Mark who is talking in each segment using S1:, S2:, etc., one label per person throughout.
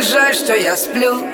S1: Жаль, что я сплю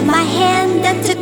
S2: hold my hand and together